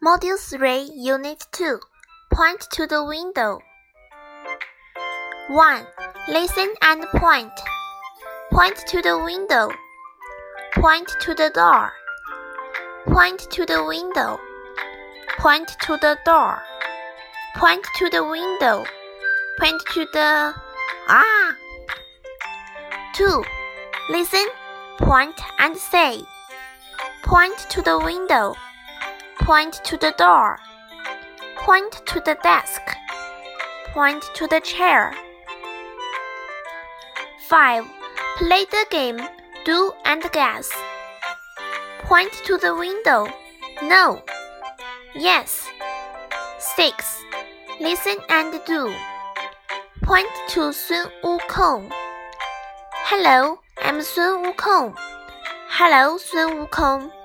Module 3, Unit 2. Point to the window. 1. Listen and point. Point to the window. Point to the door. Point to the window. Point to the door. Point to the window. Point to the. Ah! 2. Listen, point, and say. Point to the window. Point to the door. Point to the desk. Point to the chair. 5. Play the game Do and Guess. Point to the window. No. Yes. 6. Listen and do. Point to Sun Wukong. Hello, I'm Sun Wukong. Hello, Sun Wukong.